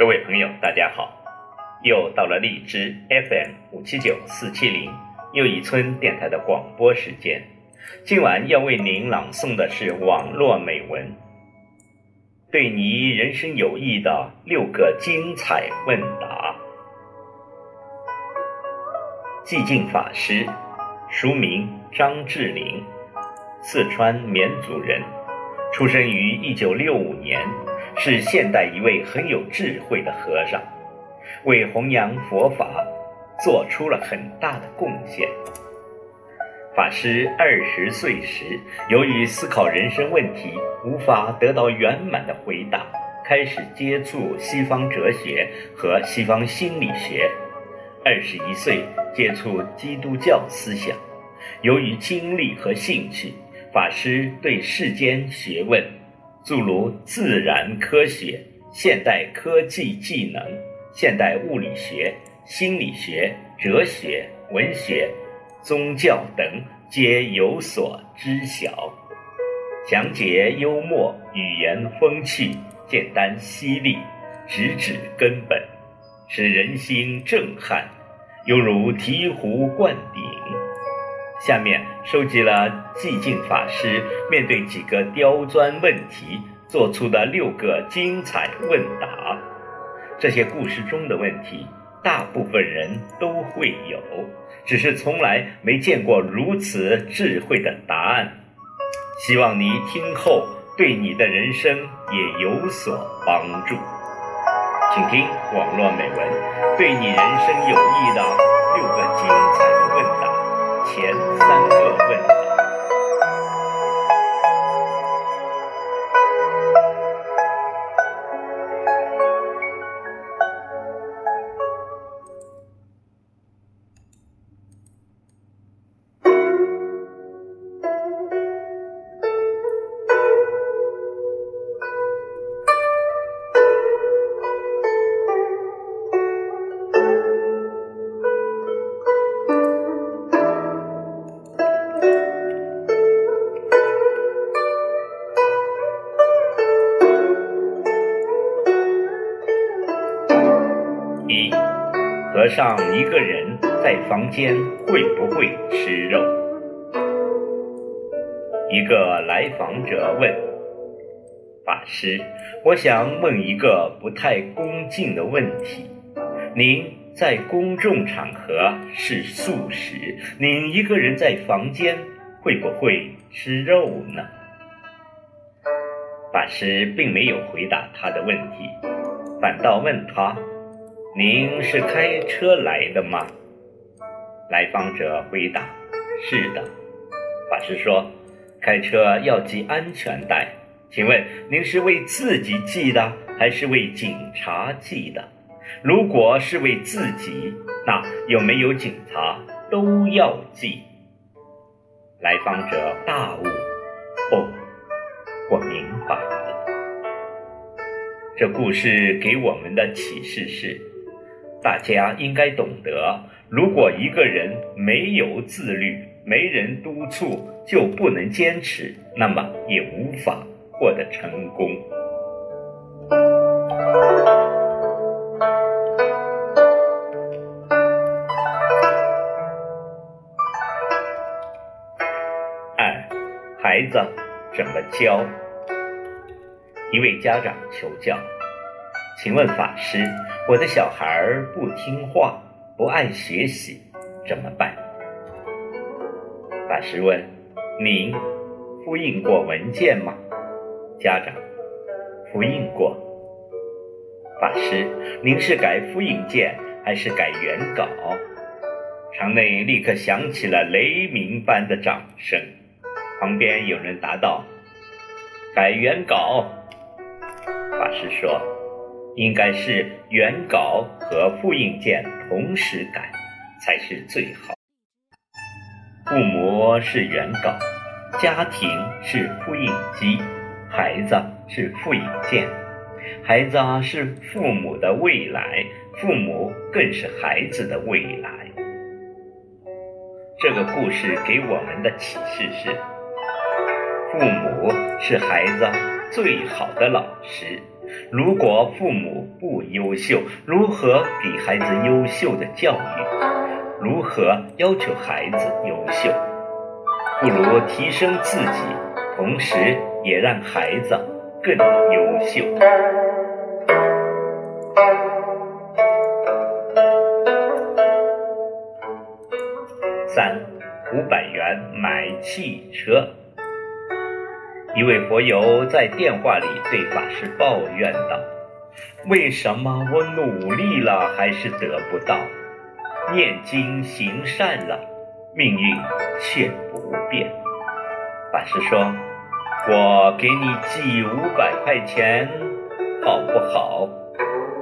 各位朋友，大家好！又到了荔枝 FM 五七九四七零又一村电台的广播时间。今晚要为您朗诵的是网络美文，对你人生有益的六个精彩问答。寂静法师，俗名张志林，四川绵族人，出生于一九六五年。是现代一位很有智慧的和尚，为弘扬佛法做出了很大的贡献。法师二十岁时，由于思考人生问题无法得到圆满的回答，开始接触西方哲学和西方心理学。二十一岁接触基督教思想，由于经历和兴趣，法师对世间学问。诸如自然科学、现代科技技能、现代物理学、心理学、哲学、文学、宗教等，皆有所知晓。讲解幽默，语言风趣，简单犀利，直指根本，使人心震撼，犹如醍醐灌顶。下面收集了寂静法师面对几个刁钻问题做出的六个精彩问答。这些故事中的问题，大部分人都会有，只是从来没见过如此智慧的答案。希望你听后对你的人生也有所帮助。请听网络美文，对你人生有益的六个精。前三个问。和尚一个人在房间会不会吃肉？一个来访者问法师：“我想问一个不太恭敬的问题，您在公众场合是素食，您一个人在房间会不会吃肉呢？”法师并没有回答他的问题，反倒问他。您是开车来的吗？来访者回答：“是的。”法师说：“开车要系安全带，请问您是为自己系的，还是为警察系的？如果是为自己，那有没有警察都要系？”来访者大悟：“哦，我明白了。”这故事给我们的启示是。大家应该懂得，如果一个人没有自律，没人督促，就不能坚持，那么也无法获得成功。二，孩子怎么教？一位家长求教，请问法师。我的小孩不听话，不爱学习，怎么办？法师问：“您复印过文件吗？”家长：“复印过。”法师：“您是改复印件还是改原稿？场内立刻响起了雷鸣般的掌声。旁边有人答道：“改原稿。”法师说：“应该是原稿和复印件同时改，才是最好。父母是原稿，家庭是复印机，孩子是复印件。孩子是父母的未来，父母更是孩子的未来。”这个故事给我们的启示是。父母是孩子最好的老师。如果父母不优秀，如何给孩子优秀的教育？如何要求孩子优秀？不如提升自己，同时也让孩子更优秀。三，五百元买汽车。一位佛友在电话里对法师抱怨道：“为什么我努力了还是得不到？念经行善了，命运却不变。”法师说：“我给你寄五百块钱，好不好？”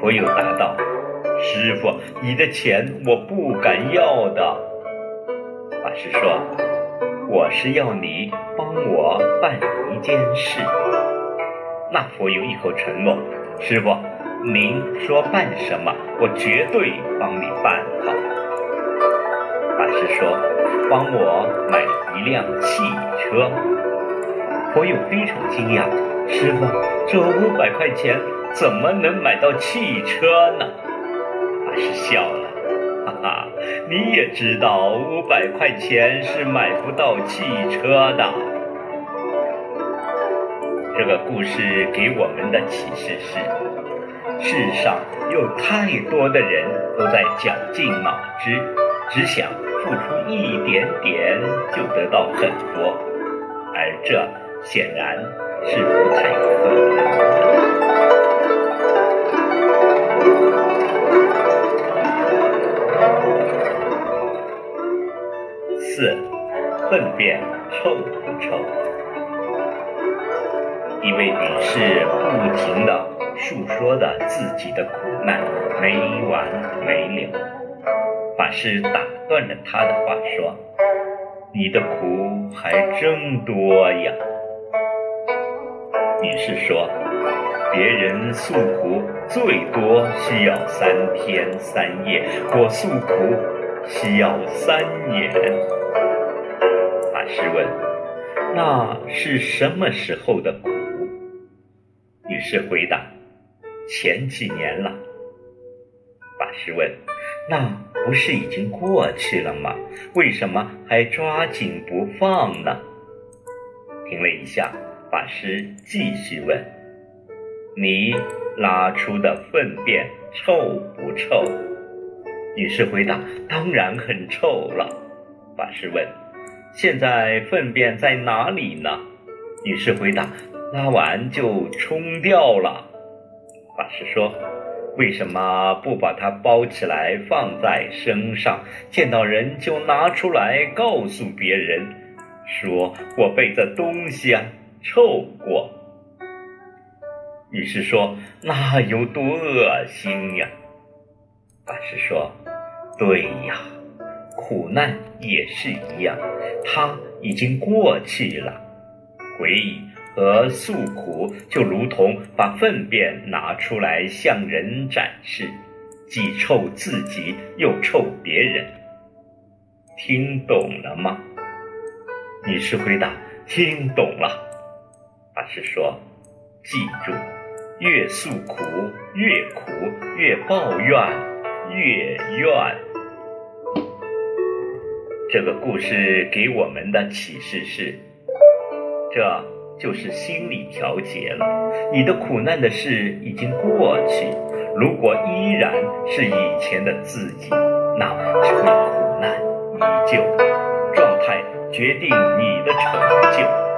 佛友答道：“师傅，你的钱我不敢要的。”法师说：“我是要你帮我办。”一件事，那佛有一口承诺：“师傅，您说办什么，我绝对帮你办好。”法师说：“帮我买一辆汽车。”佛友非常惊讶：“师傅，这五百块钱怎么能买到汽车呢？”法师笑了：“哈哈，你也知道，五百块钱是买不到汽车的。”这个故事给我们的启示是：世上有太多的人都在绞尽脑汁，只想付出一点点就得到很多，而这显然是不太可能的。四，粪便臭不臭？一位女士不停地诉说着自己的苦难，没完没了。法师打断了她的话，说：“你的苦还真多呀。”女士说：“别人诉苦最多需要三天三夜，我诉苦需要三年。”法师问：“那是什么时候的苦？”女士回答：“前几年了。”法师问：“那不是已经过去了吗？为什么还抓紧不放呢？”停了一下，法师继续问：“你拉出的粪便臭不臭？”女士回答：“当然很臭了。”法师问：“现在粪便在哪里呢？”女士回答。拉完就冲掉了。法师说：“为什么不把它包起来放在身上，见到人就拿出来告诉别人，说我被这东西啊臭过？”女士说：“那有多恶心呀？”法师说：“对呀，苦难也是一样，它已经过去了，回忆。”和诉苦就如同把粪便拿出来向人展示，既臭自己又臭别人。听懂了吗？女士回答：“听懂了。”法师说：“记住，越诉苦越苦，越抱怨越怨。”这个故事给我们的启示是：这。就是心理调节了，你的苦难的事已经过去，如果依然是以前的自己，那么只会苦难依旧。状态决定你的成就。